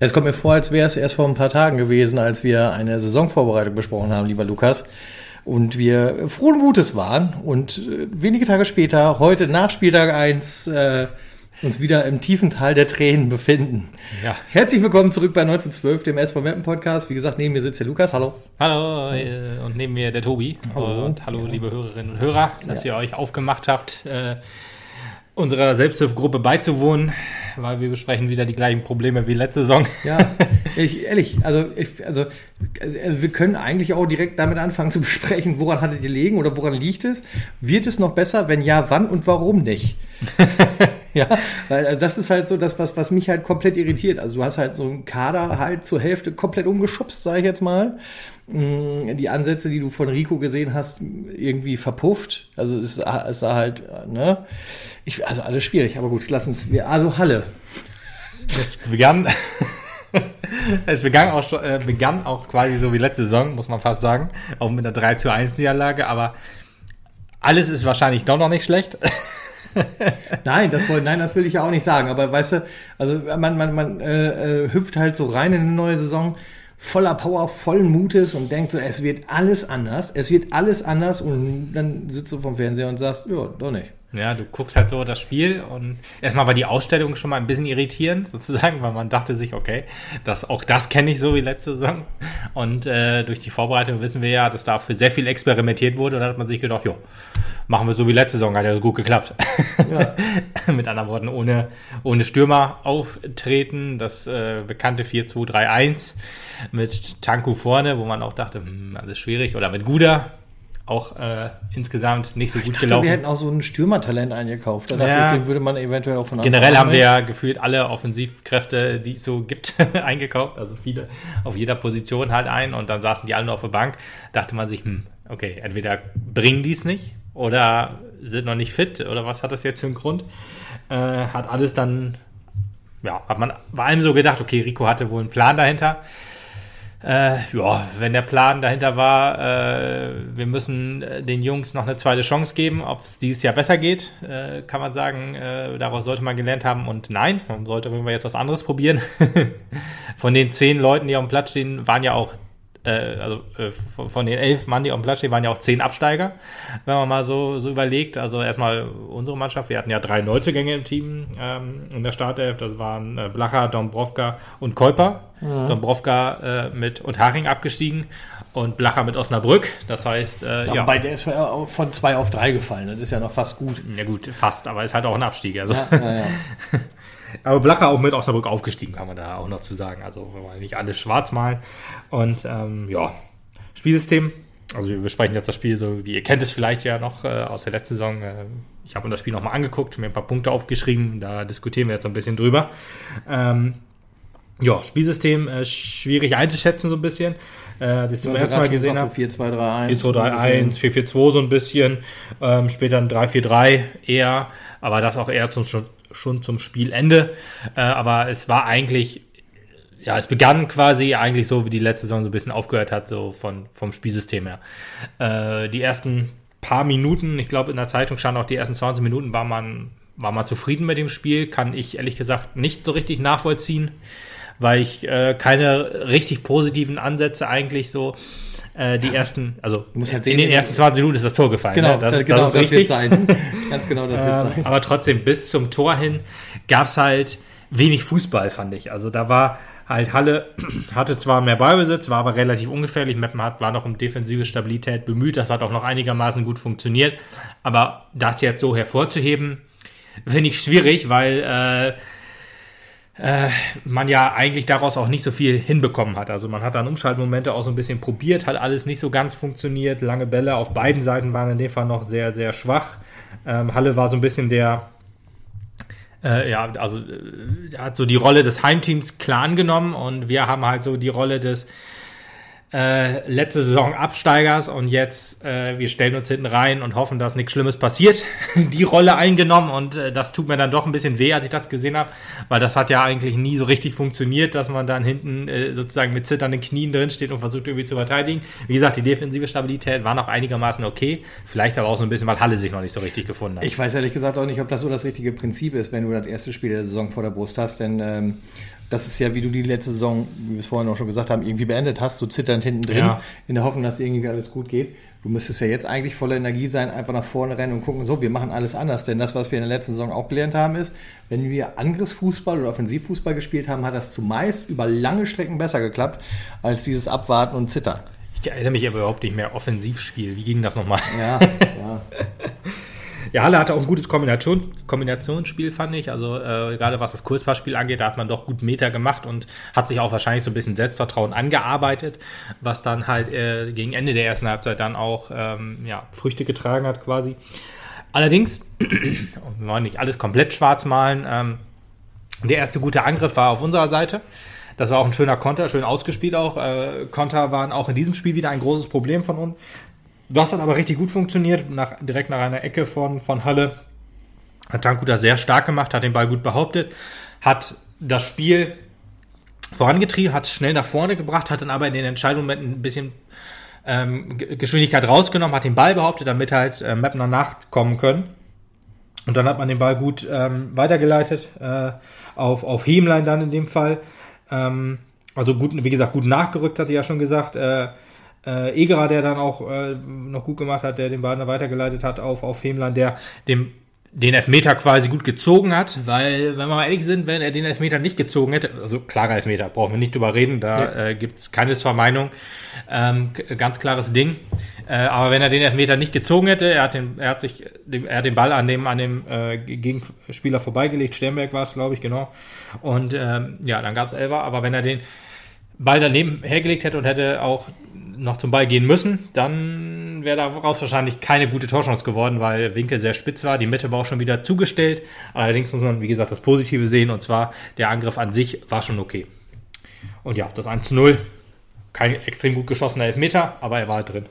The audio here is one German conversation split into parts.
Es kommt mir vor, als wäre es erst vor ein paar Tagen gewesen, als wir eine Saisonvorbereitung besprochen haben, lieber Lukas. Und wir frohen Mutes waren und äh, wenige Tage später, heute nach Spieltag 1, äh, uns wieder im tiefen Tal der Tränen befinden. Ja. Herzlich willkommen zurück bei 1912, dem SV Mappen Podcast. Wie gesagt, neben mir sitzt der Lukas. Hallo. Hallo äh, und neben mir der Tobi. Hallo. Und hallo, liebe Hörerinnen und Hörer, dass ihr euch aufgemacht habt, äh, unserer Selbsthilfegruppe beizuwohnen, weil wir besprechen wieder die gleichen Probleme wie letzte Saison. Ja, ich, ehrlich, also, ich, also äh, wir können eigentlich auch direkt damit anfangen zu besprechen, woran hattet ihr liegen oder woran liegt es? Wird es noch besser? Wenn ja, wann und warum nicht? ja, weil also das ist halt so das, was, was mich halt komplett irritiert. Also du hast halt so einen Kader halt zur Hälfte komplett umgeschubst, sage ich jetzt mal. Die Ansätze, die du von Rico gesehen hast, irgendwie verpufft. Also es, sah- es sah halt, ne? Ich, also alles schwierig, aber gut, lass uns, wir, also Halle. Es begann, es begann auch, äh, begann auch quasi so wie letzte Saison, muss man fast sagen. Auch mit einer 3 zu 1 Niederlage, aber alles ist wahrscheinlich doch noch nicht schlecht. Nein, das wollte, nein, das will ich ja auch nicht sagen. Aber weißt du, also man, man, man äh, äh, hüpft halt so rein in eine neue Saison voller Power, vollen Mutes und denkt so, es wird alles anders, es wird alles anders und dann sitzt du vom Fernseher und sagst, ja, doch nicht. Ja, du guckst halt so das Spiel und erstmal war die Ausstellung schon mal ein bisschen irritierend sozusagen, weil man dachte sich, okay, das, auch das kenne ich so wie letzte Saison. Und äh, durch die Vorbereitung wissen wir ja, dass da für sehr viel experimentiert wurde und da hat man sich gedacht, jo, machen wir so wie letzte Saison, hat ja gut geklappt. Ja. Mit anderen Worten, ohne, ohne Stürmer auftreten, das äh, bekannte 4-2-3-1 mit Tanku vorne, wo man auch dachte, hm, alles schwierig, oder mit Guda, auch äh, insgesamt nicht so gut Ich dachte, gelaufen. wir hätten auch so ein Stürmertalent eingekauft. Da dachte Ja. ich, den würde man eventuell auch von Generell haben wir ja gefühlt alle Offensivkräfte, die es so gibt, eingekauft. Also viele auf jeder Position halt ein und dann saßen die alle nur auf der Bank. Dachte man sich, hm, okay, entweder bringen die es nicht oder sind noch nicht fit oder was hat das jetzt für einen Grund? Äh, hat alles dann, ja, hat man bei allem so gedacht, okay, Rico hatte wohl einen Plan dahinter. Äh, ja, wenn der Plan dahinter war, äh, wir müssen äh, den Jungs noch eine zweite Chance geben, ob es dieses Jahr besser geht, äh, kann man sagen, äh, daraus sollte man gelernt haben und nein, man sollte wir jetzt was anderes probieren. Von den zehn Leuten, die auf dem Platz stehen, waren ja auch, äh, also äh, von den elf Mann, die auf dem Platz stehen, waren ja auch zehn Absteiger, wenn man mal so, so überlegt. Also erstmal unsere Mannschaft, wir hatten ja drei Neuzugänge im Team ähm, in der Startelf, das waren äh, Blacher, Dombrovka und Kolper. Dombrovka äh, mit Unterhaching abgestiegen und Blacher mit Osnabrück. Das heißt, äh, Ja, Wobei der ist von zwei auf drei gefallen. Das ist ja noch fast gut. ja gut, fast, aber ist halt auch ein Abstieg. Also. Ja, ja, ja. Aber Blacher auch mit Osnabrück aufgestiegen, kann man da auch noch zu sagen. Also wir wollen nicht alles schwarz malen. Und ähm, ja, Spielsystem. Also wir besprechen jetzt das Spiel so, wie ihr kennt es vielleicht ja noch äh, aus der letzten Saison. Äh, ich habe mir das Spiel nochmal angeguckt, mir ein paar Punkte aufgeschrieben. Da diskutieren wir jetzt so ein bisschen drüber. Ähm, ja, Spielsystem äh, schwierig einzuschätzen so ein bisschen. Äh, als ich zum ersten Mal gesehen habe. So 4, 2, 3, 1. 4-2-3-1, 4-4-2 so ein bisschen, ähm, später ein 3-4-3 eher, aber das auch eher zum, schon, zum Spielende. Äh, aber es war eigentlich, ja, es begann quasi eigentlich so, wie die letzte Saison so ein bisschen aufgehört hat, so von, vom Spielsystem her. Äh, die ersten paar Minuten, ich glaube in der Zeitung stand auch die ersten 20 Minuten, war man, war man zufrieden mit dem Spiel, kann ich ehrlich gesagt nicht so richtig nachvollziehen weil ich äh, keine richtig positiven Ansätze eigentlich so äh, die ersten, also halt in sehen, den wie- ersten 20 Minuten ist das Tor gefallen. Genau, ne? das, das, genau, das ist das richtig. Ganz genau, das wird Ähm, sein. aber trotzdem, bis zum Tor hin gab es halt wenig Fußball, fand ich. Also da war halt Halle, hatte zwar mehr Ballbesitz, war aber relativ ungefährlich. Meppen hat, war noch um defensive Stabilität bemüht. Das hat auch noch einigermaßen gut funktioniert. Aber das jetzt so hervorzuheben, finde ich schwierig, weil äh, äh, man ja eigentlich daraus auch nicht so viel hinbekommen hat. Also man hat dann Umschaltmomente auch so ein bisschen probiert, hat alles nicht so ganz funktioniert. Lange Bälle auf beiden Seiten waren in dem Fall noch sehr, sehr schwach. Ähm, Halle war so ein bisschen der, äh, ja, also äh, hat so die Rolle des Heimteams klar angenommen und wir haben halt so die Rolle des äh, letzte Saison Absteigers und jetzt äh, wir stellen uns hinten rein und hoffen, dass nichts Schlimmes passiert. Die Rolle eingenommen und äh, das tut mir dann doch ein bisschen weh, als ich das gesehen habe, weil das hat ja eigentlich nie so richtig funktioniert, dass man dann hinten äh, sozusagen mit zitternden Knien drin steht und versucht irgendwie zu verteidigen. Wie gesagt, die defensive Stabilität war noch einigermaßen okay, vielleicht aber auch so ein bisschen, weil Halle sich noch nicht so richtig gefunden hat. Ich weiß ehrlich gesagt auch nicht, ob das so das richtige Prinzip ist, wenn du das erste Spiel der Saison vor der Brust hast, denn ähm, das ist ja, wie du die letzte Saison, wie wir es vorhin auch schon gesagt haben, irgendwie beendet hast, so zitternd hinten drin, Ja. in der Hoffnung, dass irgendwie alles gut geht. Du müsstest ja jetzt eigentlich voller Energie sein, einfach nach vorne rennen und gucken, so, wir machen alles anders. Denn das, was wir in der letzten Saison auch gelernt haben, ist, wenn wir Angriffsfußball oder Offensivfußball gespielt haben, hat das zumeist über lange Strecken besser geklappt, als dieses Abwarten und Zittern. Ich erinnere mich aber überhaupt nicht mehr Offensivspiel. Wie ging das nochmal? Ja, ja. Ja, Halle hatte auch ein gutes Kombination, Kombinationsspiel, fand ich. Also äh, gerade was das Kurzpassspiel angeht, da hat man doch gut Meter gemacht und hat sich auch wahrscheinlich so ein bisschen Selbstvertrauen angearbeitet, was dann halt äh, gegen Ende der ersten Halbzeit dann auch ähm, ja, Früchte getragen hat quasi. Allerdings, wir wollen nicht alles komplett schwarz malen, ähm, der erste gute Angriff war auf unserer Seite. Das war auch ein schöner Konter, schön ausgespielt auch. Äh, Konter waren auch in diesem Spiel wieder ein großes Problem von uns. Das hat aber richtig gut funktioniert, nach, direkt nach einer Ecke von, von Halle. Hat Tanku das sehr stark gemacht, hat den Ball gut behauptet, hat das Spiel vorangetrieben, hat es schnell nach vorne gebracht, hat dann aber in den Entscheidungsmomenten ein bisschen ähm, Geschwindigkeit rausgenommen, hat den Ball behauptet, damit halt äh, Mapner nachkommen können. Und dann hat man den Ball gut ähm, weitergeleitet äh, auf, auf Hemlein dann in dem Fall. Ähm, also gut, wie gesagt, gut nachgerückt, hatte ich ja schon gesagt. Äh, äh, Egerer, der dann auch äh, noch gut gemacht hat, der den dann weitergeleitet hat auf, auf Hemlein, der dem den Elfmeter quasi gut gezogen hat, weil, wenn wir mal ehrlich sind, wenn er den Elfmeter nicht gezogen hätte, also klarer Elfmeter, brauchen wir nicht drüber reden, da Ja. äh, gibt's keine Vermeinung, ähm, ganz klares Ding. Äh, aber wenn er den Elfmeter nicht gezogen hätte, er hat den, er hat sich, er hat den Ball an dem, an dem äh, Gegenspieler vorbeigelegt, Sternberg war es, glaube ich, genau. Und ähm, ja, dann gab's Elfer, aber wenn er den Ball daneben hergelegt hätte und hätte auch noch zum Ball gehen müssen, dann wäre daraus wahrscheinlich keine gute Torchance geworden, weil Winkel sehr spitz war, die Mitte war auch schon wieder zugestellt. Allerdings muss man, wie gesagt, das Positive sehen und zwar der Angriff an sich war schon okay. Und ja, das 1 zu 0, kein extrem gut geschossener Elfmeter, aber er war halt drin.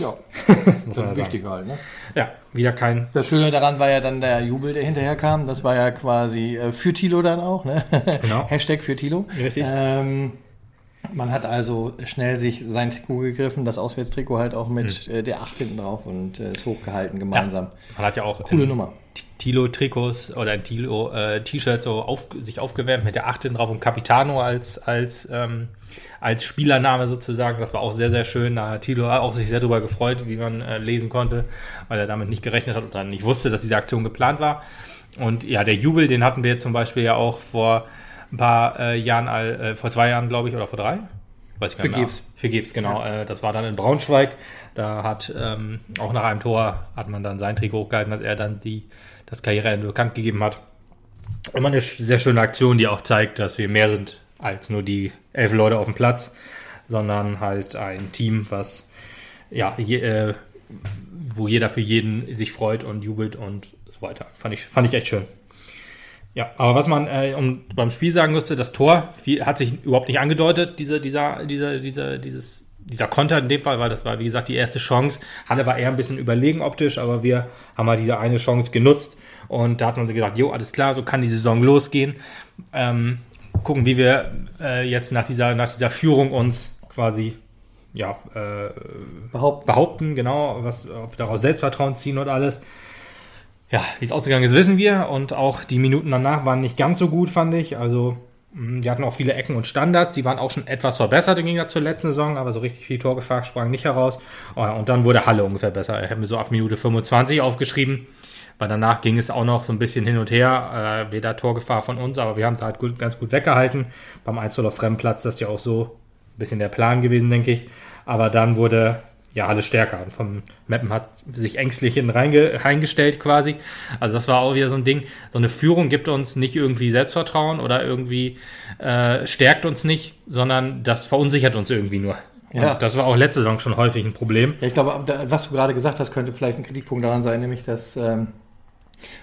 ja. Muss man ja sagen. wichtig halt, ne? Ja, wieder kein. Das Schöne daran war ja dann der Jubel, der hinterher kam. Das war ja quasi äh, für Tilo dann auch, ne? Genau. Hashtag für Tilo. Richtig. Ähm, man hat also schnell sich sein Trikot gegriffen, das Auswärtstrikot halt auch mit äh, der 8 hinten drauf und äh, ist hochgehalten gemeinsam. Man hat ja auch Coole Nummer. Tilo-Trikots oder ein Tilo, äh, T-Shirt so auf, sich aufgewärmt mit der 8 hinten drauf und Capitano als, als, ähm, als Spielername sozusagen. Das war auch sehr, sehr schön. Da hat Tilo auch sich sehr darüber gefreut, wie man äh, lesen konnte, weil er damit nicht gerechnet hat oder nicht wusste, dass diese Aktion geplant war. Und ja, der Jubel, den hatten wir zum Beispiel ja auch vor ein paar äh, Jahren, äh, vor zwei Jahren, glaube ich, oder vor drei. Weiß ich gar Für nicht mehr. Gebs. Für Gebs, genau. Äh, das war dann in Braunschweig. Da hat ähm, auch nach einem Tor hat man dann sein Trikot hochgehalten, dass er dann die, das Karriereende bekannt gegeben hat. Immer eine sehr schöne Aktion, die auch zeigt, dass wir mehr sind als nur die elf Leute auf dem Platz, sondern halt ein Team, was ja, je, äh, wo jeder für jeden sich freut und jubelt und so weiter. Fand ich, fand ich echt schön. Ja, aber was man äh, um, beim Spiel sagen musste, das Tor viel, hat sich überhaupt nicht angedeutet, diese, dieser, dieser, dieser, dieses, dieser Konter in dem Fall, weil das war, wie gesagt, die erste Chance. Halle war eher ein bisschen überlegen optisch, aber wir haben halt diese eine Chance genutzt und da hat man sich gesagt, jo, alles klar, so kann die Saison losgehen. Ähm, gucken, wie wir äh, jetzt nach dieser, nach dieser Führung uns quasi ja, äh, Behaupten. behaupten, genau, was, ob wir daraus Selbstvertrauen ziehen und alles. Ja, wie es ausgegangen ist, wissen wir. Und auch die Minuten danach waren nicht ganz so gut, fand ich. Also, mh, die hatten auch viele Ecken und Standards. Die waren auch schon etwas verbessert im Gegensatz zur letzten Saison, aber so richtig viel Torgefahr sprang nicht heraus. Oh Und dann wurde Halle ungefähr besser. Hätten wir so ab Minute 25 aufgeschrieben. Weil danach ging es auch noch so ein bisschen hin und her. Äh, weder Torgefahr von uns, aber wir haben es halt gut, ganz gut weggehalten. Beim 1 auf Fremdplatz, das ist ja auch so ein bisschen der Plan gewesen, denke ich. Aber dann wurde ja alles stärker. Und vom Mappen hat sich ängstlich in reinge, reingestellt quasi. Also das war auch wieder so ein Ding. So eine Führung gibt uns nicht irgendwie Selbstvertrauen oder irgendwie äh, stärkt uns nicht, sondern das verunsichert uns irgendwie nur. Ja. Und das war auch letzte Saison schon häufig ein Problem. Ja, ich glaube, was du gerade gesagt hast, könnte vielleicht ein Kritikpunkt daran sein, nämlich dass ähm,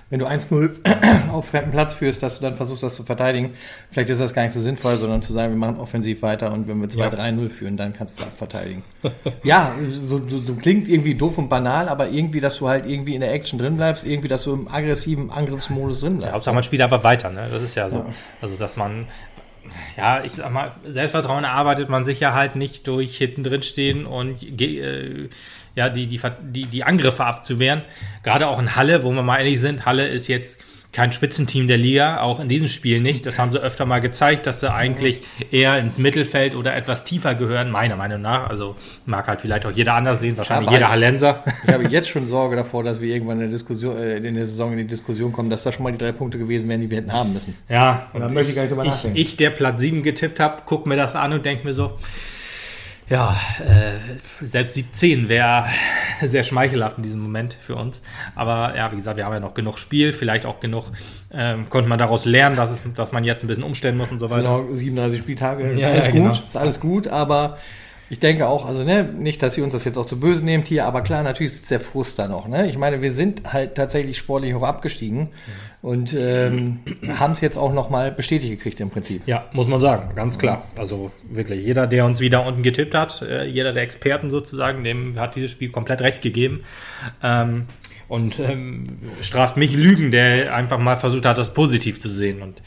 wenn du 1-0 auf fremden Platz führst, dass du dann versuchst, das zu verteidigen. Vielleicht ist das gar nicht so sinnvoll, sondern zu sagen, wir machen offensiv weiter und wenn wir 2-3-0 ja. führen, dann kannst du es abverteidigen. ja, so, so, so, klingt irgendwie doof und banal, aber irgendwie, dass du halt irgendwie in der Action drin bleibst, irgendwie, dass du im aggressiven Angriffsmodus drin bleibst. Ja, Hauptsache man spielt einfach weiter, ne? Das ist ja so. Ja. Also, dass man ja, ich sag mal, Selbstvertrauen erarbeitet man sich ja halt nicht durch hinten drin stehen und äh, ja, die, die, die, die Angriffe abzuwehren. Gerade auch in Halle, wo wir mal ehrlich sind, Halle ist jetzt kein Spitzenteam der Liga, auch in diesem Spiel nicht. Das haben sie öfter mal gezeigt, dass sie eigentlich eher ins Mittelfeld oder etwas tiefer gehören, meiner Meinung nach. Also mag halt vielleicht auch jeder anders sehen, wahrscheinlich jeder Hallenser. Ich habe jetzt schon Sorge davor, dass wir irgendwann in der, Diskussion, äh, in der Saison in die Diskussion kommen, dass das schon mal die drei Punkte gewesen wären, die wir hätten haben müssen. Ja, und dann möchte ich gar nicht drüber nachdenken. Ich, der Platz 7 getippt habe, gucke mir das an und denke mir so, ja, äh, selbst 17 wäre sehr schmeichelhaft in diesem Moment für uns. Aber ja, wie gesagt, wir haben ja noch genug Spiel, vielleicht auch genug, ähm, konnte man daraus lernen, dass, es, dass man jetzt ein bisschen umstellen muss und so weiter. Genau, 37 Spieltage, ist ja, alles ja, gut, genau. ist alles gut, aber ich denke auch, also ne, nicht, dass ihr uns das jetzt auch zu böse nehmt hier, aber klar, natürlich sitzt der Frust da noch. Ne? Ich meine, wir sind halt tatsächlich sportlich hoch abgestiegen mhm. und ähm, haben es jetzt auch nochmal bestätigt gekriegt im Prinzip. Ja, muss man sagen, ganz klar. Also wirklich, jeder, der uns wieder unten getippt hat, äh, jeder der Experten sozusagen, dem hat dieses Spiel komplett recht gegeben. Ähm, und ähm, straft mich Lügen, der einfach mal versucht hat, das positiv zu sehen. Und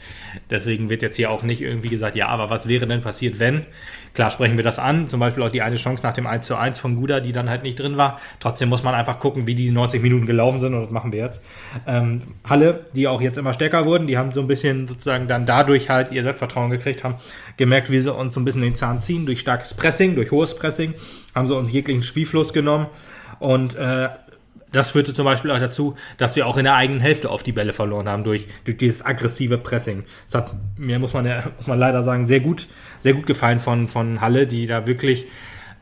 deswegen wird jetzt hier auch nicht irgendwie gesagt, ja, aber was wäre denn passiert, wenn? Klar sprechen wir das an, zum Beispiel auch die eine Chance nach dem 1 zu 1 von Guda, die dann halt nicht drin war. Trotzdem muss man einfach gucken, wie die 90 Minuten gelaufen sind und das machen wir jetzt. Ähm, Halle, die auch jetzt immer stärker wurden, die haben so ein bisschen sozusagen dann dadurch halt ihr Selbstvertrauen gekriegt, haben gemerkt, wie sie uns so ein bisschen den Zahn ziehen, durch starkes Pressing, durch hohes Pressing, haben sie uns jeglichen Spielfluss genommen und äh, das führte zum Beispiel auch dazu, dass wir auch in der eigenen Hälfte auf die Bälle verloren haben durch, durch dieses aggressive Pressing. Das hat mir, muss man, ja, muss man leider sagen, sehr gut, sehr gut gefallen von, von Halle, die da wirklich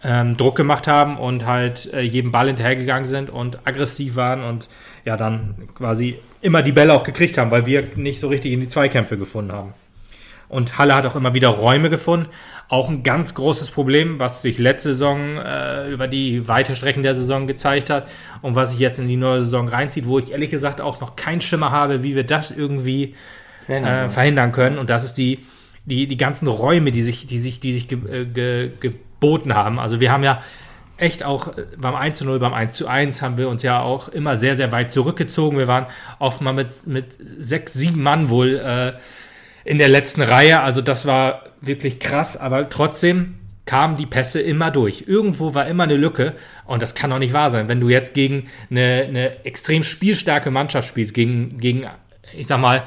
ähm, Druck gemacht haben und halt äh, jedem Ball hinterhergegangen sind und aggressiv waren und ja dann quasi immer die Bälle auch gekriegt haben, weil wir nicht so richtig in die Zweikämpfe gefunden haben. Und Halle hat auch immer wieder Räume gefunden. Auch ein ganz großes Problem, was sich letzte Saison äh, über die weite Strecken der Saison gezeigt hat und was sich jetzt in die neue Saison reinzieht, wo ich ehrlich gesagt auch noch keinen Schimmer habe, wie wir das irgendwie verhindern, äh, verhindern können. Und das ist die, die, die ganzen Räume, die sich, die sich, die sich ge, äh, ge, geboten haben. Also wir haben ja echt auch äh, beim 1 zu 0, beim 1 zu 1 haben wir uns ja auch immer sehr, sehr weit zurückgezogen. Wir waren oft mal mit, mit sechs, sieben Mann wohl äh, in der letzten Reihe. Also das war wirklich krass, aber trotzdem kamen die Pässe immer durch. Irgendwo war immer eine Lücke und das kann doch nicht wahr sein. Wenn du jetzt gegen eine, eine extrem spielstarke Mannschaft spielst, gegen, gegen ich sag mal,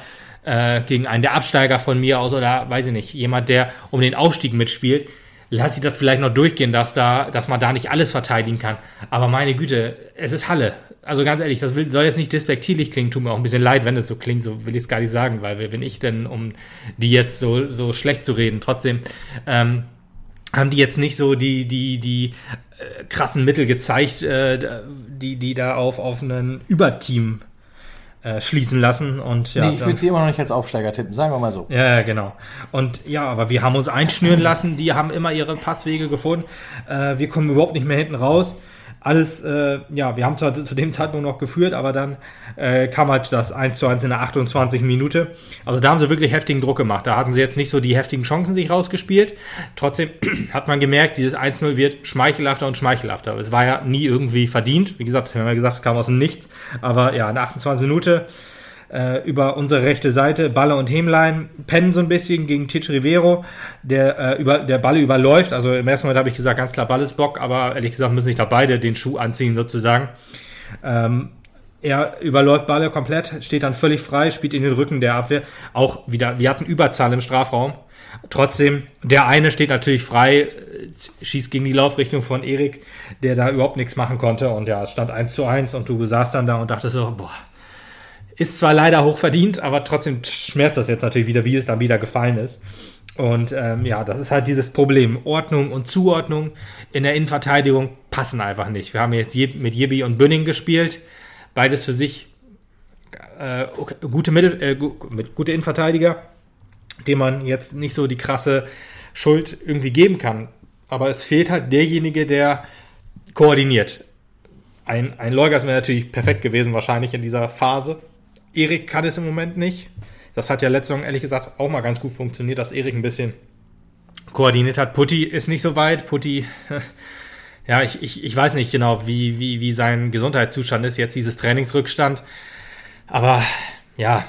äh, gegen einen der Absteiger von mir aus oder weiß ich nicht, jemand, der um den Aufstieg mitspielt, lass ich das vielleicht noch durchgehen, dass da, dass man da nicht alles verteidigen kann. Aber meine Güte, es ist Halle. Also ganz ehrlich, das will, soll jetzt nicht despektierlich klingen, tut mir auch ein bisschen leid, wenn es so klingt, so will ich es gar nicht sagen, weil wer bin ich denn, um die jetzt so, so schlecht zu reden. Trotzdem, ähm, haben die jetzt nicht so die, die, die äh, krassen Mittel gezeigt, äh, die, die da auf, auf einen Überteam äh, schließen lassen. Und, ja, nee, ich würde sie immer noch nicht als Aufsteiger tippen, sagen wir mal so. Ja, genau. Und ja, aber wir haben uns einschnüren lassen, die haben immer ihre Passwege gefunden. Äh, wir kommen überhaupt nicht mehr hinten raus alles, äh, ja, wir haben zwar zu dem Zeitpunkt noch geführt, aber dann äh, kam halt das 1 zu 1 in der 28 Minute. Also da haben sie wirklich heftigen Druck gemacht. Da hatten sie jetzt nicht so die heftigen Chancen sich rausgespielt. Trotzdem hat man gemerkt, dieses 1-0 wird schmeichelhafter und schmeichelhafter. Es war ja nie irgendwie verdient. Wie gesagt, wir haben ja gesagt, es kam aus dem Nichts. Aber ja, in der 28 Minute äh, über unsere rechte Seite. Balle und Hemlein pennen so ein bisschen gegen Titch Rivero, der, äh, über, der Balle überläuft. Also im ersten Moment habe ich gesagt, ganz klar Ball ist Bock, aber ehrlich gesagt müssen sich da beide den Schuh anziehen sozusagen. Ähm, er überläuft Balle komplett, steht dann völlig frei, spielt in den Rücken der Abwehr. Auch wieder, wir hatten Überzahl im Strafraum. Trotzdem, der eine steht natürlich frei, schießt gegen die Laufrichtung von Erik, der da überhaupt nichts machen konnte. Und ja, es stand 1 zu 1 und du saßt dann da und dachtest so, boah, ist zwar leider hoch verdient, aber trotzdem schmerzt das jetzt natürlich wieder, wie es dann wieder gefallen ist. Und ähm, ja, das ist halt dieses Problem. Ordnung und Zuordnung in der Innenverteidigung passen einfach nicht. Wir haben jetzt mit Jibi und Bünning gespielt. Beides für sich äh, okay, gute, Mittel, äh, gute Innenverteidiger, dem man jetzt nicht so die krasse Schuld irgendwie geben kann. Aber es fehlt halt derjenige, der koordiniert. Ein, ein Leugas wäre natürlich perfekt gewesen, wahrscheinlich in dieser Phase Erik kann es im Moment nicht. Das hat ja letzte Saison ehrlich gesagt auch mal ganz gut funktioniert, dass Erik ein bisschen koordiniert hat. Putti ist nicht so weit. Putti, ja, ich, ich, ich weiß nicht genau, wie, wie, wie sein Gesundheitszustand ist. Jetzt dieses Trainingsrückstand. Aber ja,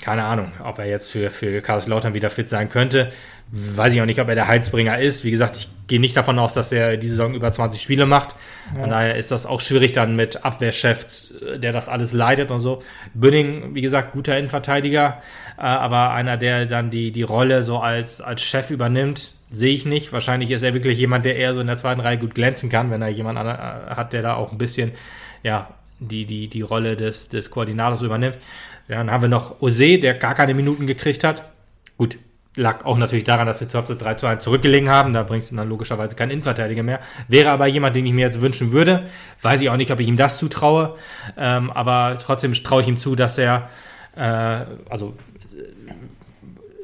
keine Ahnung, ob er jetzt für, für Lautern wieder fit sein könnte. Weiß ich auch nicht, ob er der Heizbringer ist. Wie gesagt, ich gehe nicht davon aus, dass er diese Saison über 20 Spiele macht. Ja. Von daher ist das auch schwierig dann mit Abwehrchef, der das alles leitet und so. Bünning, wie gesagt, guter Innenverteidiger, äh, aber einer, der dann die, die Rolle so als, als Chef übernimmt, sehe ich nicht. Wahrscheinlich ist er wirklich jemand, der eher so in der zweiten Reihe gut glänzen kann, wenn er jemand äh, hat, der da auch ein bisschen, ja, die, die, die Rolle des, des Koordinators übernimmt. Dann haben wir noch Ose, der gar keine Minuten gekriegt hat. Gut, lag auch natürlich daran, dass wir zur Halbzeit 3 zu 1 zurückgelegen haben. Da bringst du dann logischerweise keinen Innenverteidiger mehr. Wäre aber jemand, den ich mir jetzt wünschen würde. Weiß ich auch nicht, ob ich ihm das zutraue. Ähm, aber trotzdem traue ich ihm zu, dass er äh, also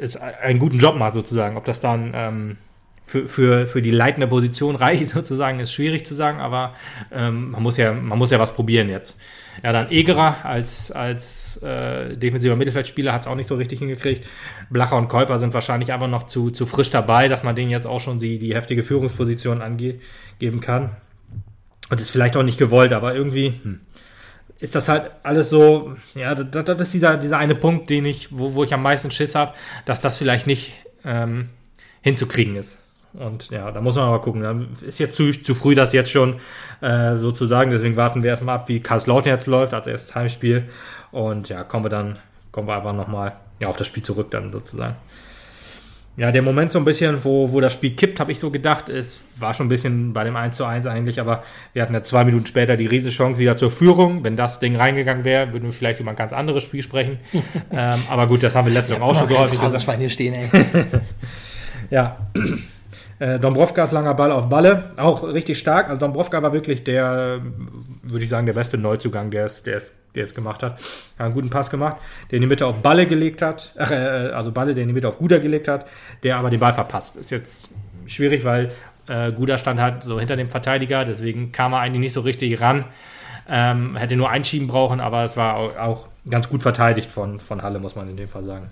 äh, einen guten Job macht sozusagen. Ob das dann ähm, für, für, für die leitende Position reicht sozusagen, ist schwierig zu sagen, aber ähm, man, muss ja, man muss ja was probieren jetzt. Ja, dann Egerer als, als äh, defensiver Mittelfeldspieler hat es auch nicht so richtig hingekriegt. Blacher und Käuper sind wahrscheinlich aber noch zu, zu frisch dabei, dass man denen jetzt auch schon die, die heftige Führungsposition angeben kann. Und ist vielleicht auch nicht gewollt, aber irgendwie hm, ist das halt alles so, ja, das, das, ist dieser, dieser eine Punkt, den ich, wo, wo ich am meisten Schiss habe, dass das vielleicht nicht ähm, hinzukriegen ist. Und ja, da muss man aber gucken. Dann ist jetzt zu, zu früh, das jetzt schon äh, sozusagen. Deswegen warten wir erstmal ab, wie Karlslautern jetzt läuft als erstes Heimspiel. Und ja, kommen wir dann, kommen wir aber nochmal ja, auf das Spiel zurück dann sozusagen. Ja, der Moment so ein bisschen, wo, wo das Spiel kippt, habe ich so gedacht. Es war schon ein bisschen bei dem 1 zu 1 eigentlich, aber wir hatten ja zwei Minuten später die Riesenchance wieder zur Führung. Wenn das Ding reingegangen wäre, würden wir vielleicht über ein ganz anderes Spiel sprechen. ähm, aber gut, das haben wir letzte Woche auch schon so häufig gesagt. Hier stehen, ey. ja. Äh, Dombrovkas langer Ball auf Balle, auch richtig stark. Also Dombrovka war wirklich der, würde ich sagen, der beste Neuzugang, der es, der es, der es gemacht hat. hat einen guten Pass gemacht, der in die Mitte auf Balle gelegt hat, äh, also Balle, der in die Mitte auf Guder gelegt hat, der aber den Ball verpasst. Ist jetzt schwierig, weil äh, Guder stand halt so hinter dem Verteidiger, deswegen kam er eigentlich nicht so richtig ran. Ähm, hätte nur einschieben brauchen, aber es war auch, auch ganz gut verteidigt von, von Halle, muss man in dem Fall sagen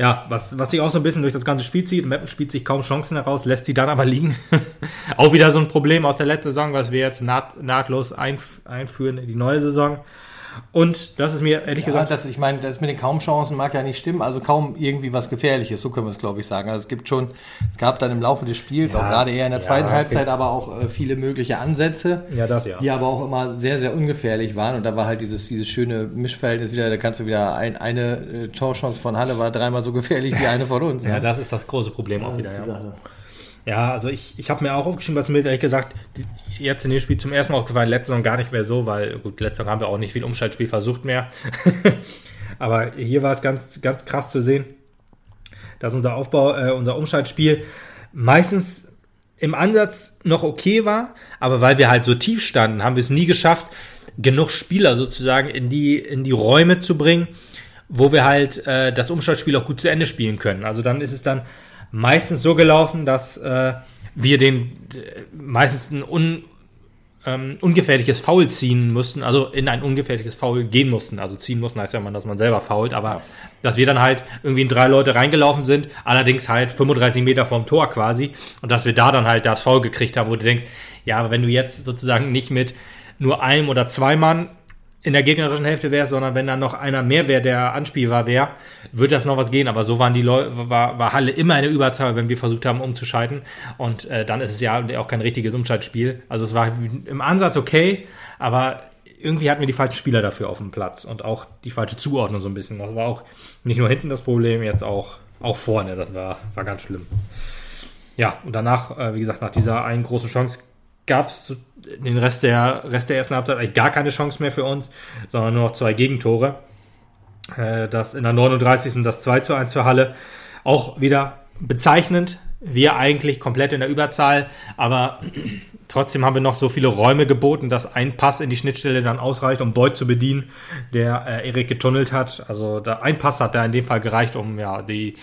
ja, was, was sich auch so ein bisschen durch das ganze Spiel zieht. Mappen spielt sich kaum Chancen heraus, lässt sie dann aber liegen. auch wieder so ein Problem aus der letzten Saison, was wir jetzt naht, nahtlos einf einführen in die neue Saison. Und das ist mir ehrlich ja, gesagt. Das, ich meine, das mit den kaum Chancen mag ja nicht stimmen. Also kaum irgendwie was Gefährliches, so können wir es, glaube ich, sagen. Also es gibt schon, es gab dann im Laufe des Spiels, ja, auch gerade eher in der zweiten ja, okay. Halbzeit, aber auch äh, viele mögliche Ansätze. Ja, das ja. Die aber auch immer sehr, sehr ungefährlich waren. Und da war halt dieses, dieses schöne Mischverhältnis wieder, da kannst du wieder ein, eine äh, Torchance von Halle war dreimal so gefährlich wie eine von uns. ja, ne? das ist das große Problem auch wieder. Ja. Ja, also ich, ich habe mir auch aufgeschrieben, was mir ehrlich gesagt jetzt in dem Spiel zum ersten Mal aufgefallen, letzte Saison gar nicht mehr so, weil gut, letzte Saison haben wir auch nicht viel Umschaltspiel versucht mehr. Aber hier war es ganz, ganz krass zu sehen, dass unser Aufbau, äh, unser Umschaltspiel meistens im Ansatz noch okay war, aber weil wir halt so tief standen, haben wir es nie geschafft, genug Spieler sozusagen in die, in die Räume zu bringen, wo wir halt äh, das Umschaltspiel auch gut zu Ende spielen können. Also dann ist es dann meistens so gelaufen, dass äh, wir den meistens ein un, ähm, ungefährliches Foul ziehen mussten, also in ein ungefährliches Foul gehen mussten. Also ziehen mussten heißt ja immer, dass man selber fault, aber dass wir dann halt irgendwie in drei Leute reingelaufen sind, allerdings halt 35 Meter vom Tor quasi und dass wir da dann halt das Foul gekriegt haben, wo du denkst, ja, aber wenn du jetzt sozusagen nicht mit nur einem oder zwei Mann in der gegnerischen Hälfte wäre, sondern wenn dann noch einer mehr wäre, der anspielbar wäre, würde das noch was gehen. Aber so waren die Leute, war, war Halle immer eine Überzahl, wenn wir versucht haben, umzuschalten. Und äh, dann ist es ja auch kein richtiges Umschaltspiel. Also es war im Ansatz okay, aber irgendwie hatten wir die falschen Spieler dafür auf dem Platz und auch die falsche Zuordnung so ein bisschen. Das war auch nicht nur hinten das Problem, jetzt auch, auch vorne. Das war, war ganz schlimm. Ja, und danach, äh, wie gesagt, nach dieser einen großen Chance gab es den Rest der, Rest der ersten Halbzeit eigentlich gar keine Chance mehr für uns, sondern nur noch zwei Gegentore. Äh, das in der 39. das 2 zu 1 für Halle. Auch wieder bezeichnend. Wir eigentlich komplett in der Überzahl, aber trotzdem haben wir noch so viele Räume geboten, dass ein Pass in die Schnittstelle dann ausreicht, um Beuth zu bedienen, der äh, Erik getunnelt hat. Also da, ein Pass hat da in dem Fall gereicht, um ja die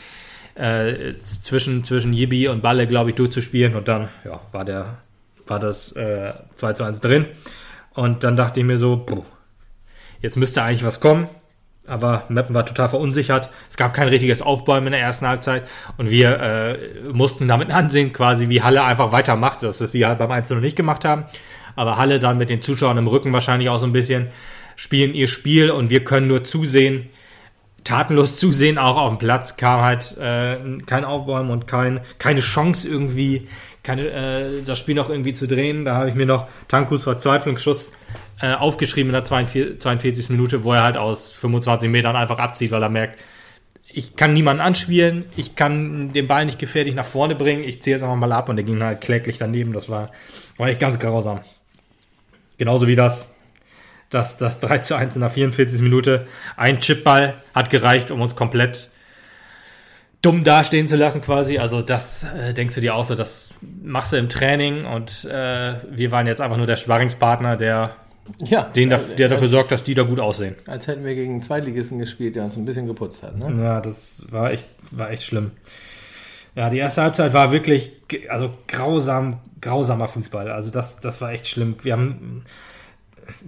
äh, zwischen, zwischen Yibi und Balle, glaube ich, durchzuspielen. Und dann ja, war der war das äh, 2 zu 1 drin. Und dann dachte ich mir so, puh, jetzt müsste eigentlich was kommen. Aber Meppen war total verunsichert. Es gab kein richtiges Aufbäumen in der ersten Halbzeit. Und wir äh, mussten damit ansehen, quasi wie Halle einfach weitermacht. Das ist wir halt beim Einzelnen nicht gemacht haben. Aber Halle dann mit den Zuschauern im Rücken wahrscheinlich auch so ein bisschen spielen ihr Spiel und wir können nur zusehen, tatenlos zusehen, auch auf dem Platz kam halt äh, kein Aufbäumen und kein, keine Chance irgendwie, keine, äh, das Spiel noch irgendwie zu drehen. Da habe ich mir noch Tankus Verzweiflungsschuss äh, aufgeschrieben in der 42, 42. Minute, wo er halt aus 25 Metern einfach abzieht, weil er merkt, ich kann niemanden anspielen, ich kann den Ball nicht gefährlich nach vorne bringen, ich ziehe jetzt einfach mal ab und der ging halt kläglich daneben. Das war, war echt ganz grausam. Genauso wie das, das, das 3 zu 1 in der 44. Minute. Ein Chipball hat gereicht, um uns komplett dumm dastehen zu lassen quasi. Also das äh, denkst du dir auch so, das machst du im Training und äh, wir waren jetzt einfach nur der Sparringspartner, der, Ja, den, äh, der dafür als, sorgt, dass die da gut aussehen. als hätten wir gegen einen Zweitligisten gespielt, der uns ein bisschen geputzt hat. Ne? Ja, das war echt, war echt schlimm. Ja, die erste Halbzeit war wirklich, also grausam, grausamer Fußball. Also das, das war echt schlimm. Wir haben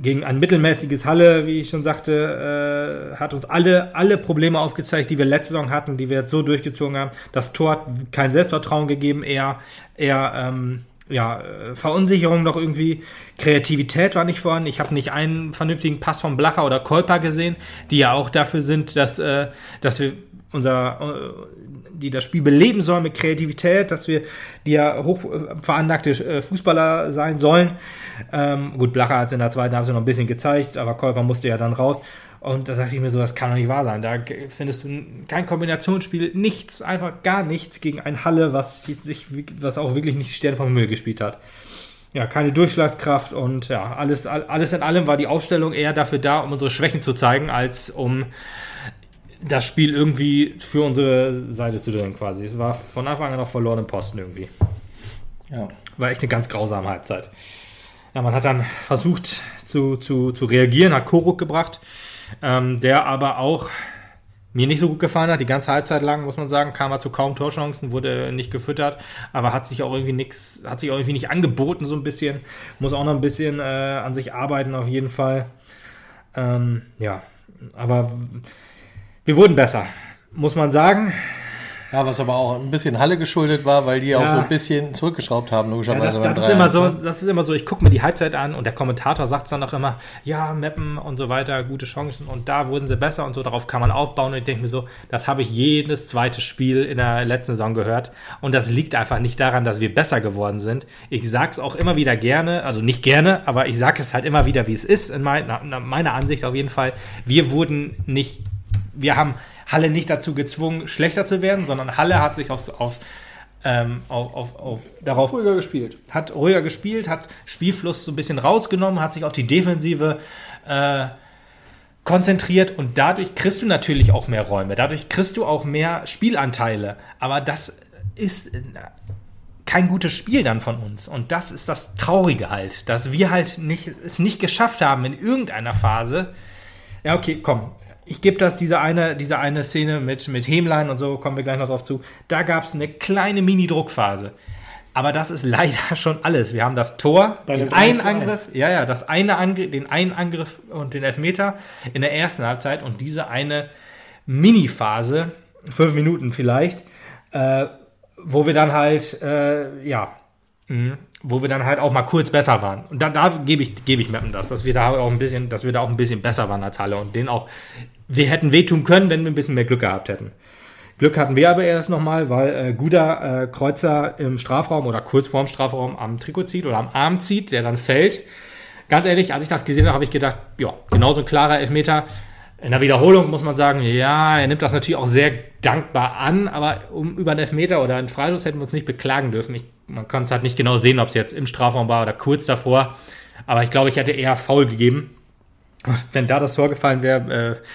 gegen ein mittelmäßiges Halle, wie ich schon sagte, äh, hat uns alle, alle Probleme aufgezeigt, die wir letzte Saison hatten, die wir jetzt so durchgezogen haben. Das Tor hat kein Selbstvertrauen gegeben, eher, eher ähm, ja, äh, Verunsicherung noch irgendwie. Kreativität war nicht vorhanden. Ich habe nicht einen vernünftigen Pass von Blacher oder Kolper gesehen, die ja auch dafür sind, dass, äh, dass wir unser, äh, die das Spiel beleben sollen mit Kreativität, dass wir die ja hoch äh, äh, Fußballer sein sollen. Ähm, gut, Blacher hat es in der zweiten Halbzeit noch ein bisschen gezeigt, aber Kolper musste ja dann raus. Und da dachte ich mir so, das kann doch nicht wahr sein. Da findest du kein Kombinationsspiel, nichts, einfach gar nichts gegen ein Halle, was sich, was auch wirklich nicht die Sterne vom Himmel gespielt hat. Ja, keine Durchschlagskraft und ja, alles, alles in allem war die Ausstellung eher dafür da, um unsere Schwächen zu zeigen, als um das Spiel irgendwie für unsere Seite zu drehen quasi. Es war von Anfang an auf verloren im Posten irgendwie. Ja. War echt eine ganz grausame Halbzeit. Ja, man hat dann versucht zu, zu, zu reagieren, hat Koruk gebracht, ähm, der aber auch mir nicht so gut gefallen hat. Die ganze Halbzeit lang, muss man sagen, kam er zu kaum Torchancen, wurde nicht gefüttert, aber hat sich auch irgendwie nichts, hat sich auch irgendwie nicht angeboten, so ein bisschen. Muss auch noch ein bisschen äh, an sich arbeiten, auf jeden Fall. Ähm, ja, aber wir wurden besser, muss man sagen. ja, was aber auch ein bisschen Halle geschuldet war, weil die auch Ja. so ein bisschen zurückgeschraubt haben, Ja, logischerweise. das, beim das, ist 3-1, immer so, das ist immer so, ich gucke mir die Halbzeit an und der Kommentator sagt dann auch immer, ja, Meppen und so weiter, gute Chancen und da wurden sie besser und so, darauf kann man aufbauen und ich denke mir so, das habe ich jedes zweite Spiel in der letzten Saison gehört und das liegt einfach nicht daran, dass wir besser geworden sind. Ich sage es auch immer wieder gerne, also nicht gerne, aber ich sage es halt immer wieder, wie es ist, in meiner, meiner Ansicht auf jeden Fall. Wir wurden nicht, wir haben Halle nicht dazu gezwungen, schlechter zu werden, sondern Halle hat sich aufs, aufs ähm, auf, auf, auf, darauf Ruhiger gespielt. hat ruhiger gespielt, hat Spielfluss so ein bisschen rausgenommen, hat sich auf die Defensive äh, konzentriert und dadurch kriegst du natürlich auch mehr Räume, dadurch kriegst du auch mehr Spielanteile. Aber das ist äh, kein gutes Spiel dann von uns. Und das ist das Traurige halt, dass wir halt nicht, es nicht geschafft haben in irgendeiner Phase. Ja, okay, komm. Ich gebe das, diese eine, diese eine Szene mit, mit Hämlein und so, kommen wir gleich noch drauf zu. Da gab es eine kleine Mini-Druckphase. Aber das ist leider schon alles. Wir haben das Tor, den einen 3 zu 1. Angriff, ja, ja, das eine Angriff, den einen Angriff und den Elfmeter in der ersten Halbzeit und diese eine Mini-Phase, fünf Minuten vielleicht, äh, wo wir dann halt, äh, ja, mh, wo wir dann halt auch mal kurz besser waren. Und da, da gebe ich, gebe ich Mappen das, dass wir da auch ein bisschen, dass wir da auch ein bisschen besser waren als Halle und den auch, wir hätten wehtun können, wenn wir ein bisschen mehr Glück gehabt hätten. Glück hatten wir aber erst nochmal, weil äh, Guda äh, Kreuzer im Strafraum oder kurz vorm Strafraum am Trikot zieht oder am Arm zieht, der dann fällt. Ganz ehrlich, als ich das gesehen habe, habe ich gedacht, ja, genauso ein klarer Elfmeter. In der Wiederholung muss man sagen, ja, er nimmt das natürlich auch sehr dankbar an, aber um über einen Elfmeter oder einen Freistoß hätten wir uns nicht beklagen dürfen. Ich, man kann es halt nicht genau sehen, ob es jetzt im Strafraum war oder kurz davor. Aber ich glaube, ich hätte eher faul gegeben. Und wenn da das Tor gefallen wäre, äh,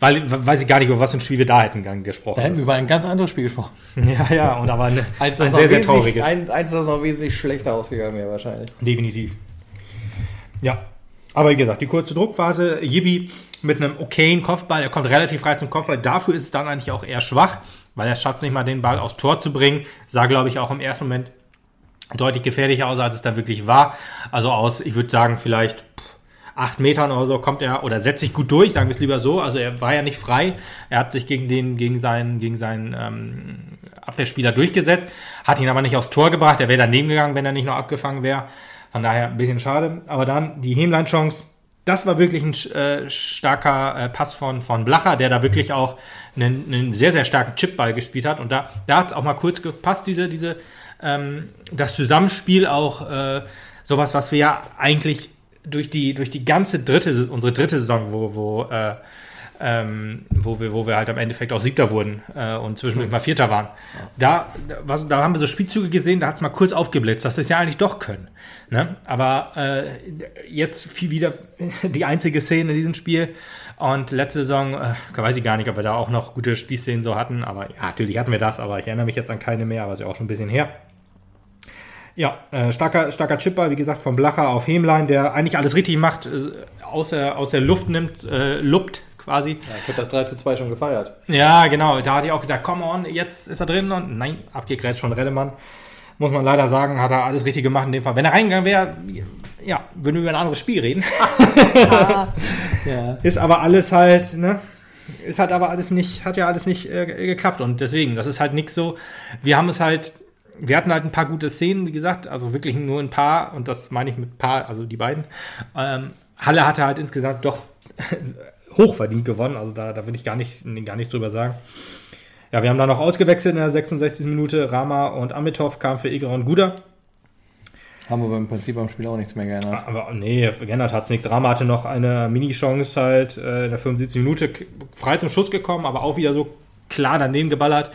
weil, weiß ich gar nicht, über was für ein Spiel wir da hätten gesprochen. Da hätten wir über ein ganz anderes Spiel gesprochen. ja, ja, und aber eine, Eins, ein sehr, sehr trauriges. Ein, eins, das noch wesentlich schlechter ausgegangen wäre wahrscheinlich. Definitiv. Ja. Aber wie gesagt, die kurze Druckphase, Yibi mit einem okayen Kopfball, er kommt relativ frei zum Kopfball. Dafür ist es dann eigentlich auch eher schwach, weil er schafft es nicht mal, den Ball aufs Tor zu bringen. Sah, glaube ich, auch im ersten Moment deutlich gefährlicher aus, als es dann wirklich war. Also aus, ich würde sagen, vielleicht acht Metern oder so kommt er oder setzt sich gut durch, sagen wir es lieber so. Also er war ja nicht frei. Er hat sich gegen den, gegen seinen, gegen seinen ähm, Abwehrspieler durchgesetzt, hat ihn aber nicht aufs Tor gebracht. Er wäre daneben gegangen, wenn er nicht noch abgefangen wäre. Von daher ein bisschen schade. Aber dann die Hemlein-Chance. Das war wirklich ein äh, starker äh, Pass von, von Blacher, der da wirklich auch einen, einen sehr, sehr starken Chipball gespielt hat. Und da, da hat es auch mal kurz gepasst, diese, diese, ähm, das Zusammenspiel auch, äh, sowas, was wir ja eigentlich durch die, durch die ganze dritte, unsere dritte Saison, wo, wo, äh, ähm, wo, wir, wo wir halt am Endeffekt auch Siegter wurden äh, und zwischendurch mal Vierter waren. Da, was, da haben wir so Spielzüge gesehen, da hat es mal kurz aufgeblitzt, dass das ja eigentlich doch können. Ne? Aber äh, jetzt viel wieder die einzige Szene in diesem Spiel. Und letzte Saison, äh, weiß ich gar nicht, ob wir da auch noch gute Spielszenen so hatten. Aber ja, natürlich hatten wir das, aber ich erinnere mich jetzt an keine mehr, aber ist ja auch schon ein bisschen her. Ja, äh, starker, starker Chipper, wie gesagt, von Blacher auf Hemlein, der eigentlich alles richtig macht, äh, aus, der, aus der Luft nimmt, äh, lupt quasi. Ja, ich das 3 zu 2 schon gefeiert. Ja, genau. Da hatte ich auch gedacht, come on, jetzt ist er drin und nein, abgegrätscht von Redemann. Muss man leider sagen, hat er alles richtig gemacht in dem Fall. Wenn er reingegangen wäre, ja, würden wir über ein anderes Spiel reden. ja. Ist aber alles halt, ne? Ist halt aber alles nicht, hat ja alles nicht äh, geklappt und deswegen, das ist halt nichts so. Wir haben es halt wir hatten halt ein paar gute Szenen, wie gesagt, also wirklich nur ein paar, und das meine ich mit paar, also die beiden. Ähm, Halle hatte halt insgesamt doch hochverdient gewonnen, also da, da will ich gar, nicht, gar nichts drüber sagen. Ja, wir haben da noch ausgewechselt in der 66. Minute. Rama und Amitov kamen für Eger und Guda. Haben aber im Prinzip am Spiel auch nichts mehr geändert. Aber nee, geändert hat es nichts. Rama hatte noch eine Mini-Chance halt äh, in der 75. Minute frei zum Schuss gekommen, aber auch wieder so klar daneben geballert,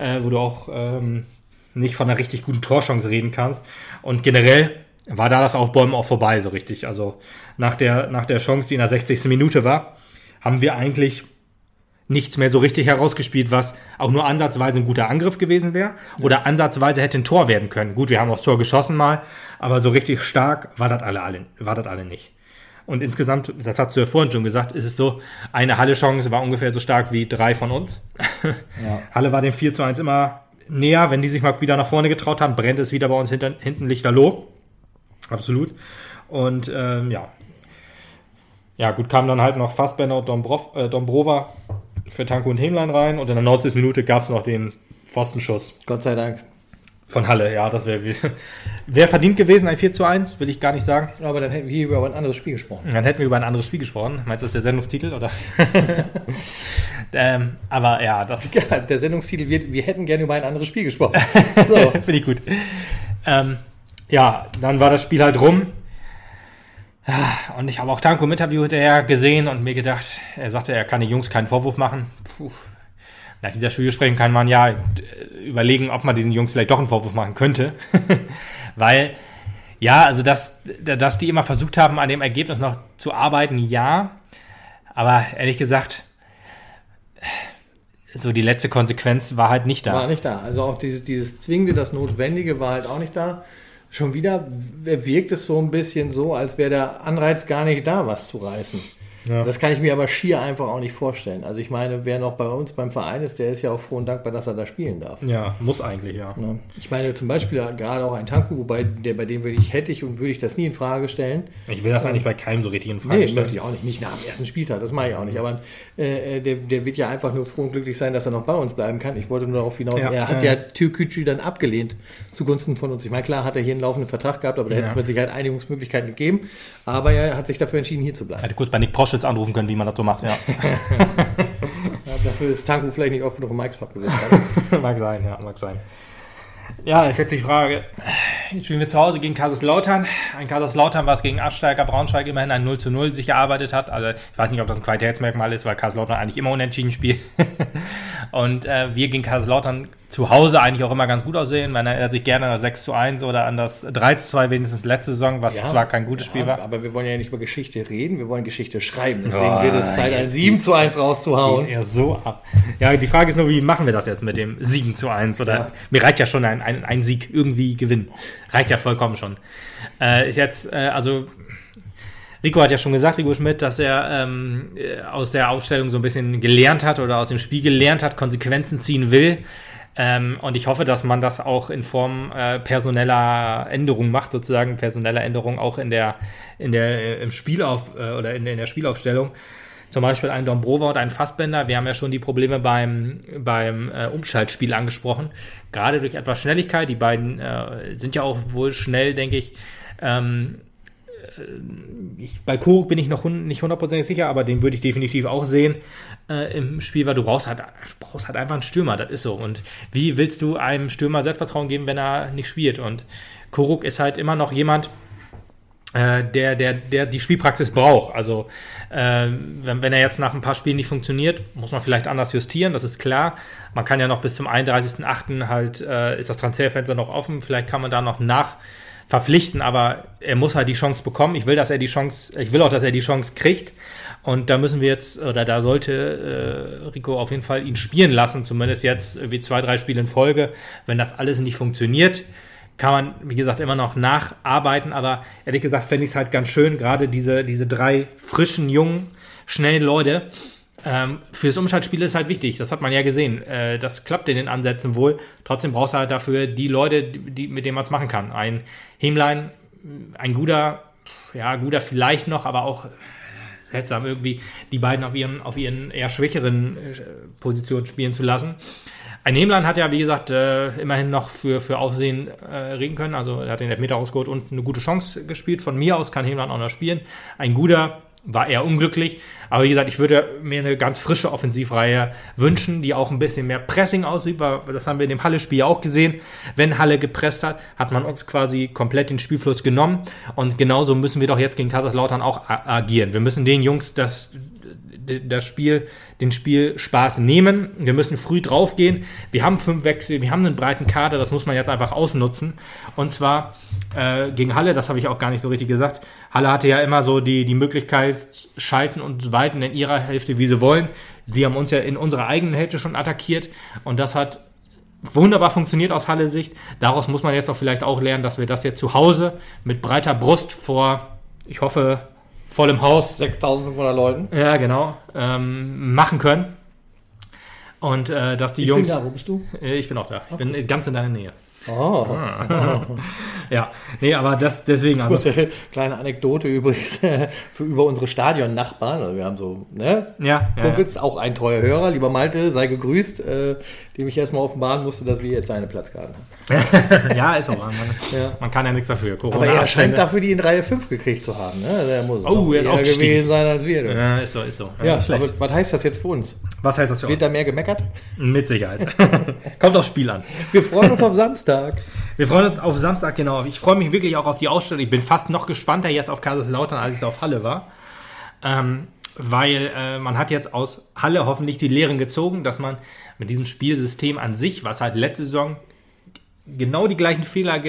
äh, wo du auch ähm, nicht von einer richtig guten Torchance reden kannst. Und generell war da das Aufbäumen auch vorbei, so richtig. Also nach der, nach der Chance, die in der 60. Minute war, haben wir eigentlich nichts mehr so richtig herausgespielt, was auch nur ansatzweise ein guter Angriff gewesen wäre oder ansatzweise hätte ein Tor werden können. Gut, wir haben aufs Tor geschossen mal, aber so richtig stark war das alle, alle, war das alle nicht. Und insgesamt, das hast du ja vorhin schon gesagt, ist es so, eine Halle-Chance war ungefähr so stark wie drei von uns. Ja. Halle war dem 4 zu 1 immer näher. Wenn die sich mal wieder nach vorne getraut haben, brennt es wieder bei uns hinter, hinten lichterloh. Absolut. Und ähm, ja. Ja, gut, kam dann halt noch Fassbender und Dombrov, äh, Dombrova für Tanko und Hemlein rein. Und in der 90. Minute gab es noch den Pfostenschuss. Gott sei Dank. Von Halle, ja, das wäre wär verdient gewesen, ein 4 zu 1, will ich gar nicht sagen. Aber dann hätten wir hier über ein anderes Spiel gesprochen. Dann hätten wir über ein anderes Spiel gesprochen. Meinst du, das ist der Sendungstitel, oder? ähm, aber ja, das... Ja, der Sendungstitel wird, wir hätten gerne über ein anderes Spiel gesprochen. So. Finde ich gut. Ähm, ja, dann war das Spiel halt rum. Und ich habe auch Tanko im Interview hinterher gesehen und mir gedacht, er sagte, er kann den Jungs keinen Vorwurf machen. Puh, nach dieser Spielgesprächen kann man ja überlegen, ob man diesen Jungs vielleicht doch einen Vorwurf machen könnte. Weil, ja, also dass, dass die immer versucht haben, an dem Ergebnis noch zu arbeiten, ja. Aber ehrlich gesagt, so die letzte Konsequenz war halt nicht da. War nicht da. Also auch dieses, dieses Zwingende, das Notwendige war halt auch nicht da. Schon wieder wirkt es so ein bisschen so, als wäre der Anreiz gar nicht da, was zu reißen. Ja. Das kann ich mir aber schier einfach auch nicht vorstellen. Also ich meine, wer noch bei uns beim Verein ist, der ist ja auch froh und dankbar, dass er da spielen darf. Ja, muss eigentlich, ja. Ich meine zum Beispiel gerade auch ein Tanku, wobei der bei dem würde ich hätte ich und würde ich das nie in Frage stellen. Ich will das eigentlich bei keinem so richtig in Frage nee, stellen. möchte ich auch nicht. Nicht nach dem ersten Spieltag, das mache ich auch nicht. Aber äh, äh, der, der wird ja einfach nur froh und glücklich sein, dass er noch bei uns bleiben kann. Ich wollte nur darauf hinaus, ja, er hat ja, Türkücü dann abgelehnt zugunsten von uns. Ich meine, klar hat er hier einen laufenden Vertrag gehabt, aber da hätte es mit Sicherheit Einigungsmöglichkeiten gegeben. Aber er hat sich dafür entschieden, hier zu bleiben. Hätte kurz bei Nick Proschitz anrufen können, wie man das so macht, ja. ja dafür ist Tanku vielleicht nicht oft genug im Mike's Pub gewesen. mag sein, ja, mag sein. Ja, ist jetzt die Frage. Jetzt spielen wir zu Hause gegen Kaiserslautern. Ein Kaiserslautern, was gegen Absteiger Braunschweig immerhin ein 0 zu 0 sich erarbeitet hat. Also ich weiß nicht, ob das ein Qualitätsmerkmal ist, weil Kaiserslautern eigentlich immer unentschieden spielt. Und äh, wir gegen Kaiserslautern zu Hause eigentlich auch immer ganz gut aussehen. Man erinnert sich gerne an das 6 zu 1 oder an das 3 zu 2 wenigstens letzte Saison, was ja, zwar kein gutes ja, Spiel war. Aber wir wollen ja nicht über Geschichte reden, wir wollen Geschichte schreiben. Deswegen oh, wird es Zeit, ein 7 zu 1 rauszuhauen. Geht er so ab. Ja, die Frage ist nur, wie machen wir das jetzt mit dem 7 zu 1? Oder ja. mir reicht ja schon ein, ein, ein Sieg irgendwie gewinnen. Reicht ja vollkommen schon. Äh, ist jetzt, äh, also Rico hat ja schon gesagt, Rico Schmidt, dass er ähm, äh, aus der Aufstellung so ein bisschen gelernt hat oder aus dem Spiel gelernt hat, Konsequenzen ziehen will. Ähm, und ich hoffe, dass man das auch in Form äh, personeller Änderung macht, sozusagen personeller Änderung auch in der, in der, äh, im Spielauf äh, oder in, in der Spielaufstellung. Zum Beispiel ein Dombrova und ein Fassbender. Wir haben ja schon die Probleme beim, beim äh, Umschaltspiel angesprochen. Gerade durch etwas Schnelligkeit. Die beiden äh, sind ja auch wohl schnell, denke ich. Ähm, äh, ich, bei Koruk bin ich noch nicht hundertprozentig sicher, aber den würde ich definitiv auch sehen äh, im Spiel, weil du brauchst halt, brauchst halt einfach einen Stürmer, das ist so. Und wie willst du einem Stürmer Selbstvertrauen geben, wenn er nicht spielt? Und Koruk ist halt immer noch jemand, äh, der, der, der die Spielpraxis braucht. Also äh, wenn, wenn er jetzt nach ein paar Spielen nicht funktioniert, muss man vielleicht anders justieren, das ist klar. Man kann ja noch bis zum 31.08. halt, äh, ist das Transferfenster noch offen, vielleicht kann man da noch nach verpflichten, aber er muss halt die Chance bekommen. Ich will, dass er die Chance, ich will auch, dass er die Chance kriegt. Und da müssen wir jetzt, oder da sollte äh, Rico auf jeden Fall ihn spielen lassen, zumindest jetzt wie zwei, drei Spiele in Folge. Wenn das alles nicht funktioniert, kann man, wie gesagt, immer noch nacharbeiten, aber ehrlich gesagt fände ich es halt ganz schön, gerade diese, diese drei frischen, jungen, schnellen Leute. Ähm, fürs Umschaltspiel ist halt wichtig, das hat man ja gesehen. Äh, das klappt in den Ansätzen wohl. Trotzdem brauchst du halt dafür die Leute, die, mit denen man es machen kann. Ein Hemlein, ein guter, ja, guter vielleicht noch, aber auch seltsam irgendwie, die beiden auf ihren, auf ihren eher schwächeren äh, Positionen spielen zu lassen. Ein Hemlein hat ja, wie gesagt, äh, immerhin noch für, für Aufsehen äh, reden können. Also er hat den Elfmeter rausgeholt und eine gute Chance gespielt. Von mir aus kann Hemlein auch noch spielen. Ein guter war eher unglücklich. Aber wie gesagt, ich würde mir eine ganz frische Offensivreihe wünschen, die auch ein bisschen mehr Pressing. Weil das haben wir in dem Halle-Spiel auch gesehen. Wenn Halle gepresst hat, hat man uns quasi komplett den Spielfluss genommen. Und genauso müssen wir doch jetzt gegen Kaiserslautern auch agieren. Wir müssen den Jungs das das Spiel, den Spielspaß nehmen. Wir müssen früh draufgehen. Wir haben fünf Wechsel, wir haben einen breiten Kader, das muss man jetzt einfach ausnutzen. Und zwar äh, gegen Halle, das habe ich auch gar nicht so richtig gesagt. Halle hatte ja immer so die, die Möglichkeit, schalten und weiten in ihrer Hälfte, wie sie wollen. Sie haben uns ja in unserer eigenen Hälfte schon attackiert und das hat wunderbar funktioniert aus Halle Sicht. Daraus muss man jetzt auch vielleicht auch lernen, dass wir das jetzt zu Hause mit breiter Brust vor, ich hoffe, voll im Haus. 6500 Leuten. Ja, genau. Ähm, machen können. Und äh, dass die ich Jungs. Bin da, wo bist du? Äh, ich bin auch da. Ich bin ganz in deiner Nähe. Oh. Ah. ja, nee, aber das deswegen. Also, Kurze kleine Anekdote übrigens für, über unsere Stadion-Nachbarn. Also wir haben so, ne? Ja, ja, Kumpels, auch ein treuer Hörer. Lieber Malte, sei gegrüßt, äh, dem ich erstmal offenbaren musste, dass wir jetzt seine Platzkarten haben. ja, ist auch. Man, Ja. man kann ja nichts dafür. Corona Aber er scheint dafür die in Reihe 5 gekriegt zu haben. Ne? Der muss Oh, er ist aufgestiegen. gewesen sein als wir. Ja, ist so, ist so. Ja, aber was heißt das jetzt für uns? Was heißt das für Wird uns? da mehr gemeckert? Mit Sicherheit. Kommt aufs Spiel an. Wir freuen uns auf Samstag. Wir freuen uns auf Samstag, genau. Ich freue mich wirklich auch auf die Ausstellung. Ich bin fast noch gespannter jetzt auf Kaiserslautern, als es auf Halle war. Ähm, weil äh, man hat jetzt aus Halle hoffentlich die Lehren gezogen, dass man mit diesem Spielsystem an sich, was halt letzte Saison genau die gleichen Fehler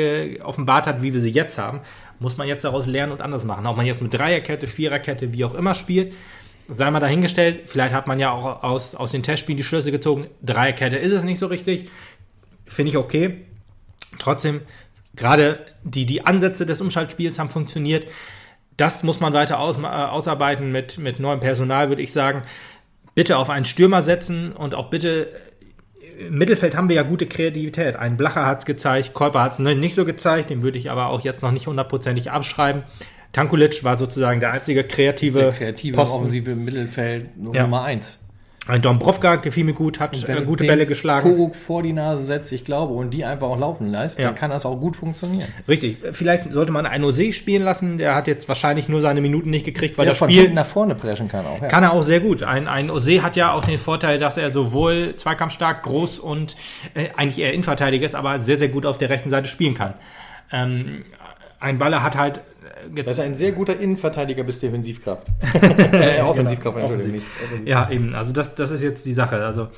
offenbart hat, wie wir sie jetzt haben, muss man jetzt daraus lernen und anders machen. Ob man jetzt mit Dreierkette, Viererkette, wie auch immer spielt, sei mal dahingestellt. Vielleicht hat man ja auch aus, aus den Testspielen die Schlüsse gezogen. Dreierkette ist es nicht so richtig. Finde ich okay. Trotzdem, gerade die, die Ansätze des Umschaltspiels haben funktioniert. Das muss man weiter aus, äh, ausarbeiten mit, mit neuem Personal, würde ich sagen. Bitte auf einen Stürmer setzen und auch bitte im Mittelfeld haben wir ja gute Kreativität. Ein Blacher hat es gezeigt, Kolper hat es nicht so gezeigt, den würde ich aber auch jetzt noch nicht hundertprozentig abschreiben. Tankulic war sozusagen der einzige kreative, Der kreative Posten. offensive Mittelfeld Nummer Ja. 1. Ein Dombrovka gefiel mir gut, hat äh, gute Bälle geschlagen. Koruk vor die Nase setzt, ich glaube, und die einfach auch laufen lässt, Ja. dann kann das auch gut funktionieren. Richtig. Vielleicht sollte man einen Ose spielen lassen. Der hat jetzt wahrscheinlich nur seine Minuten nicht gekriegt, weil er das Spiel nach vorne preschen kann auch. Ja. kann er auch sehr gut. Ein, ein Ose hat ja auch den Vorteil, dass er sowohl zweikampfstark, groß und äh, eigentlich eher Innenverteidiger ist, aber sehr, sehr gut auf der rechten Seite spielen kann. Ähm, ein Baller hat halt äh, Das jetzt ist ein sehr guter Innenverteidiger bis Defensivkraft. äh, Offensivkraft, Genau, nicht. Offensiv. Ja, eben. Also das, das ist jetzt die Sache. Also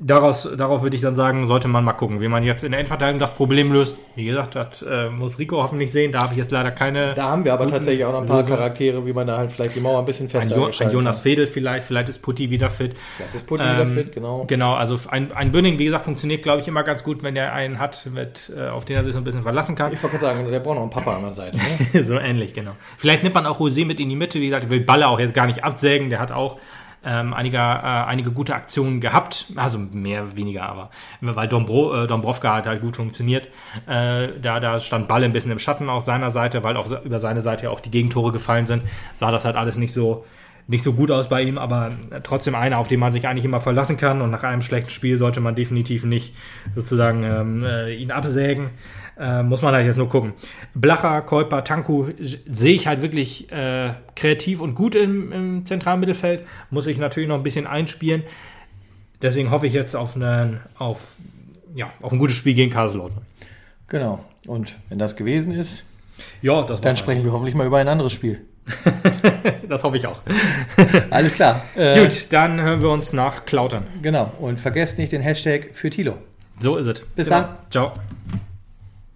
daraus, darauf würde ich dann sagen, sollte man mal gucken, wie man jetzt in der Endverteidigung das Problem löst. Wie gesagt, das äh, muss Rico hoffentlich sehen. Da habe ich jetzt leider keine. Da haben wir aber tatsächlich auch noch ein paar Lösung. Charaktere, wie man da halt vielleicht die Mauer ein bisschen ein, fester jo ein gestalten Jonas. Fedel vielleicht, vielleicht ist Putti wieder fit. Vielleicht ist Putti wieder Ähm, fit, genau. Genau, also ein, ein Bünning, wie gesagt, funktioniert, glaube ich, immer ganz gut, wenn er einen hat, mit, äh, auf den er sich so ein bisschen verlassen kann. Ich wollte gerade sagen, der braucht noch einen Papa an der Seite. Ne? so ähnlich, genau. Vielleicht nimmt man auch Rosé mit in die Mitte. Wie gesagt, ich will Balle auch jetzt gar nicht absägen. Der hat auch ähm, einiger, äh, einige gute Aktionen gehabt, also mehr, weniger, aber weil Dombro, äh, Dombrovka hat halt gut funktioniert. Äh, da, da stand Ball ein bisschen im Schatten auf seiner Seite, weil auf, über seine Seite auch die Gegentore gefallen sind, sah das halt alles nicht so, nicht so gut aus bei ihm, aber trotzdem einer, auf den man sich eigentlich immer verlassen kann und nach einem schlechten Spiel sollte man definitiv nicht sozusagen ähm, äh, ihn absägen. Äh, muss man halt jetzt nur gucken. Blacher, Kolper, Tanku sehe ich halt wirklich äh, kreativ und gut im, im zentralen Mittelfeld. Muss ich natürlich noch ein bisschen einspielen. Deswegen hoffe ich jetzt auf, einen, auf, ja, auf ein gutes Spiel gegen Kaiserslautern. Genau. Und wenn das gewesen ist, ja, dann sprechen wir hoffentlich mal über ein anderes Spiel. das hoffe ich auch. Alles klar. Äh, Gut, dann hören wir uns nach Klautern. Genau. Und vergesst nicht den Hashtag für Tilo. So ist es. Bis genau. dann. Ciao.